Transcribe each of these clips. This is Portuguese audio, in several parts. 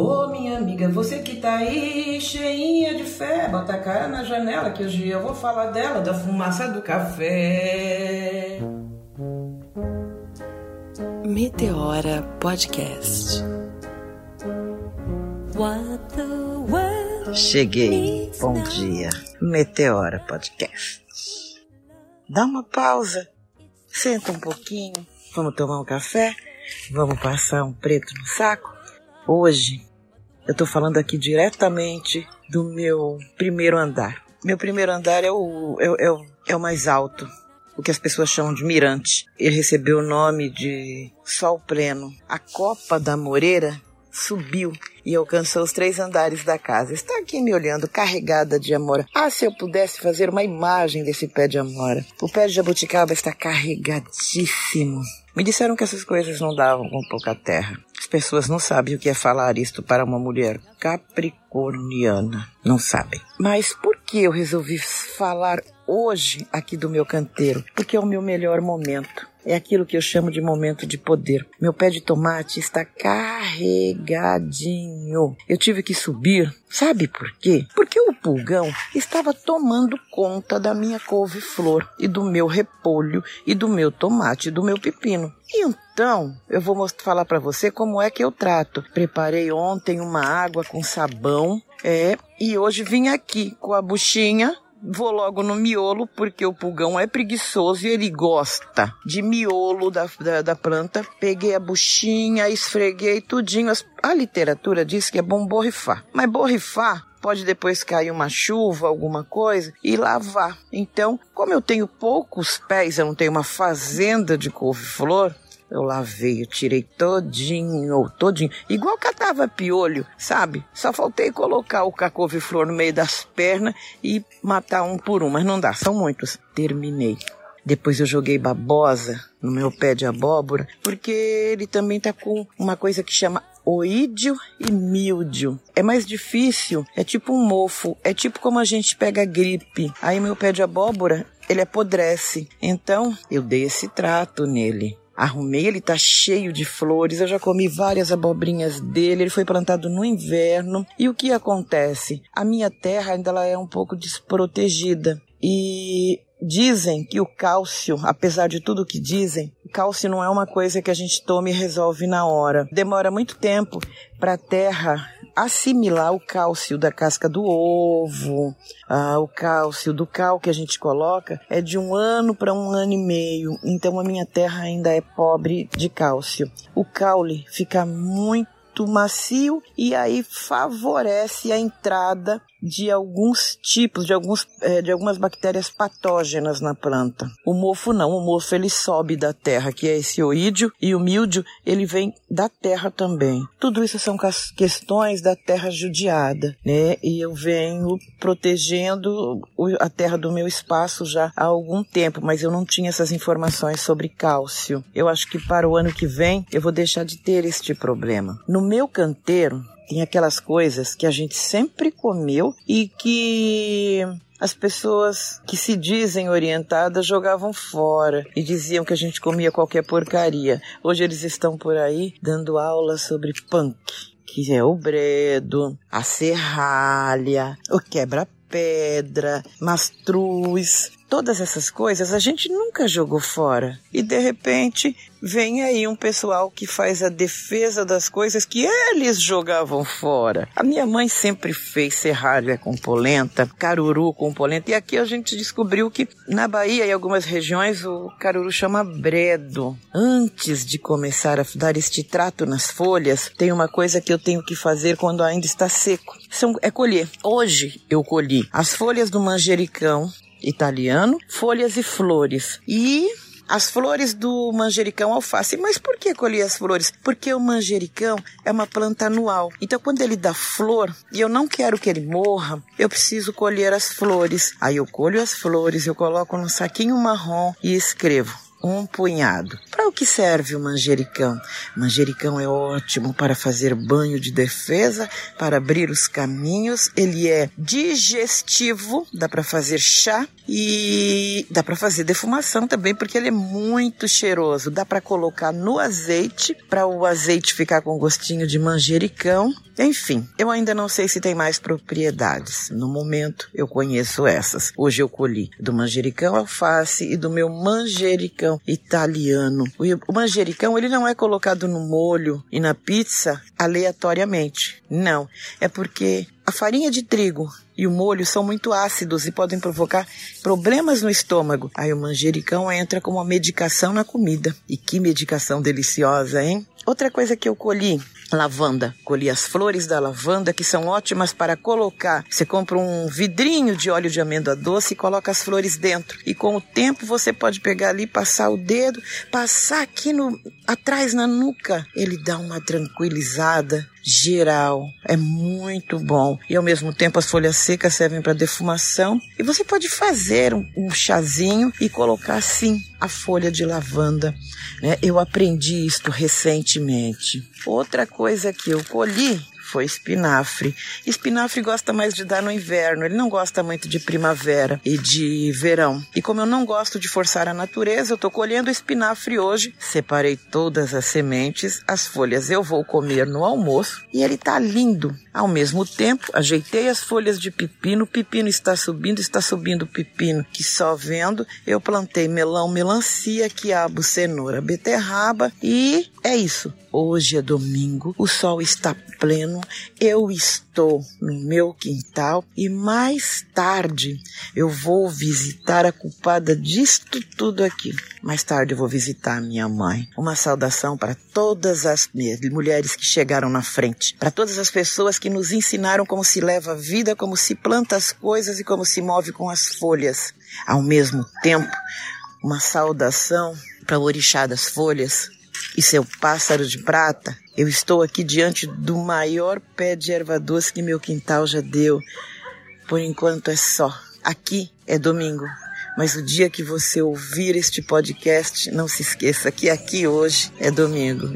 Ô minha amiga, você que tá aí cheinha de fé, bota a cara na janela que hoje eu vou falar dela, da fumaça do café. Meteora Podcast. Cheguei. Bom dia. Meteora Podcast. Dá uma pausa. Senta um pouquinho. Vamos tomar um café? Vamos passar um preto no saco? Hoje eu tô falando aqui diretamente do meu primeiro andar. Meu primeiro andar é o, é, é, o, é o mais alto, o que as pessoas chamam de mirante. Ele recebeu o nome de Sol Pleno. A copa da moreira subiu e alcançou os três andares da casa. Está aqui me olhando, carregada de amora. Ah, se eu pudesse fazer uma imagem desse pé de amora. O pé de jabuticaba está carregadíssimo. Me disseram que essas coisas não davam com pouca terra. As pessoas não sabem o que é falar isto para uma mulher capricorniana. Não sabem. Mas por que eu resolvi falar hoje aqui do meu canteiro? Porque é o meu melhor momento. É aquilo que eu chamo de momento de poder. Meu pé de tomate está carregadinho. Eu tive que subir. Sabe por quê? Porque pulgão estava tomando conta da minha couve-flor e do meu repolho e do meu tomate e do meu pepino. Então, eu vou falar para você como é que eu trato. Preparei ontem uma água com sabão, é, e hoje vim aqui com a buchinha vou logo no miolo, porque o pulgão é preguiçoso e ele gosta de miolo da, da, da planta. Peguei a buchinha, esfreguei tudinho. A literatura diz que é bom borrifar. Mas borrifar pode depois cair uma chuva, alguma coisa, e lavar. Então, como eu tenho poucos pés, eu não tenho uma fazenda de couve-flor, eu lavei, eu tirei todinho, todinho. Igual catava piolho, sabe? Só faltei colocar o cacouve-flor no meio das pernas e matar um por um, mas não dá, são muitos. Terminei. Depois eu joguei babosa no meu pé de abóbora, porque ele também tá com uma coisa que chama oídio e míldio. É mais difícil, é tipo um mofo, é tipo como a gente pega gripe. Aí meu pé de abóbora, ele apodrece. Então, eu dei esse trato nele. Arrumei, ele tá cheio de flores, eu já comi várias abobrinhas dele, ele foi plantado no inverno. E o que acontece? A minha terra ainda ela é um pouco desprotegida. E dizem que o cálcio, apesar de tudo que dizem, o cálcio não é uma coisa que a gente toma e resolve na hora. Demora muito tempo para a terra assimilar o cálcio da casca do ovo, ah, o cálcio do cal que a gente coloca, é de um ano para um ano e meio. Então a minha terra ainda é pobre de cálcio. O caule fica muito macio e aí favorece a entrada de alguns tipos, de, alguns, é, de algumas bactérias patógenas na planta. O mofo não, o mofo ele sobe da terra, que é esse oídio, e o míldio ele vem da terra também. Tudo isso são questões da terra judiada, né? E eu venho protegendo a terra do meu espaço já há algum tempo, mas eu não tinha essas informações sobre cálcio. Eu acho que para o ano que vem eu vou deixar de ter este problema. No meu canteiro, tem aquelas coisas que a gente sempre comeu e que as pessoas que se dizem orientadas jogavam fora e diziam que a gente comia qualquer porcaria. Hoje eles estão por aí dando aula sobre punk, que é o bredo, a serralha, o quebra-pedra, mastruz. Todas essas coisas a gente nunca jogou fora. E de repente vem aí um pessoal que faz a defesa das coisas que eles jogavam fora. A minha mãe sempre fez serralha com polenta, caruru com polenta, e aqui a gente descobriu que na Bahia e algumas regiões o caruru chama bredo. Antes de começar a dar este trato nas folhas, tem uma coisa que eu tenho que fazer quando ainda está seco. São, é colher. Hoje eu colhi as folhas do manjericão italiano, folhas e flores. E as flores do manjericão alface. Mas por que colhi as flores? Porque o manjericão é uma planta anual. Então, quando ele dá flor e eu não quero que ele morra, eu preciso colher as flores. Aí eu colho as flores, eu coloco num saquinho marrom e escrevo um punhado. Para o que serve o manjericão? Manjericão é ótimo para fazer banho de defesa, para abrir os caminhos. Ele é digestivo, dá para fazer chá e dá para fazer defumação também, porque ele é muito cheiroso. Dá para colocar no azeite, para o azeite ficar com gostinho de manjericão. Enfim, eu ainda não sei se tem mais propriedades. No momento, eu conheço essas. Hoje eu colhi do manjericão alface e do meu manjericão italiano. O manjericão, ele não é colocado no molho e na pizza aleatoriamente. Não, é porque a farinha de trigo e o molho são muito ácidos e podem provocar problemas no estômago. Aí o manjericão entra como uma medicação na comida. E que medicação deliciosa, hein? Outra coisa que eu colhi lavanda. Colhi as flores da lavanda que são ótimas para colocar. Você compra um vidrinho de óleo de amêndoa doce e coloca as flores dentro. E com o tempo você pode pegar ali, passar o dedo, passar aqui no atrás na nuca. Ele dá uma tranquilizada geral. É muito bom. E ao mesmo tempo as folhas secas servem para defumação. E você pode fazer um, um chazinho e colocar assim a folha de lavanda. Né? Eu aprendi isto recentemente. Outra coisa que eu colhi foi espinafre. Espinafre gosta mais de dar no inverno, ele não gosta muito de primavera e de verão. E como eu não gosto de forçar a natureza, eu estou colhendo espinafre hoje. Separei todas as sementes, as folhas eu vou comer no almoço e ele está lindo. Ao mesmo tempo, ajeitei as folhas de pepino, o pepino está subindo, está subindo o pepino, que só vendo eu plantei melão, melancia, quiabo, cenoura, beterraba e é isso. Hoje é domingo, o sol está pleno, eu estou no meu quintal e mais tarde eu vou visitar a culpada disto tudo aqui. Mais tarde eu vou visitar minha mãe. Uma saudação para todas as mulheres que chegaram na frente, para todas as pessoas que nos ensinaram como se leva a vida, como se planta as coisas e como se move com as folhas. Ao mesmo tempo, uma saudação para o orixá das folhas, e seu pássaro de prata, eu estou aqui diante do maior pé de erva doce que meu quintal já deu. Por enquanto é só. Aqui é domingo. Mas o dia que você ouvir este podcast, não se esqueça que aqui hoje é domingo.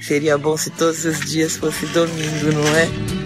Seria bom se todos os dias fosse domingo, não é?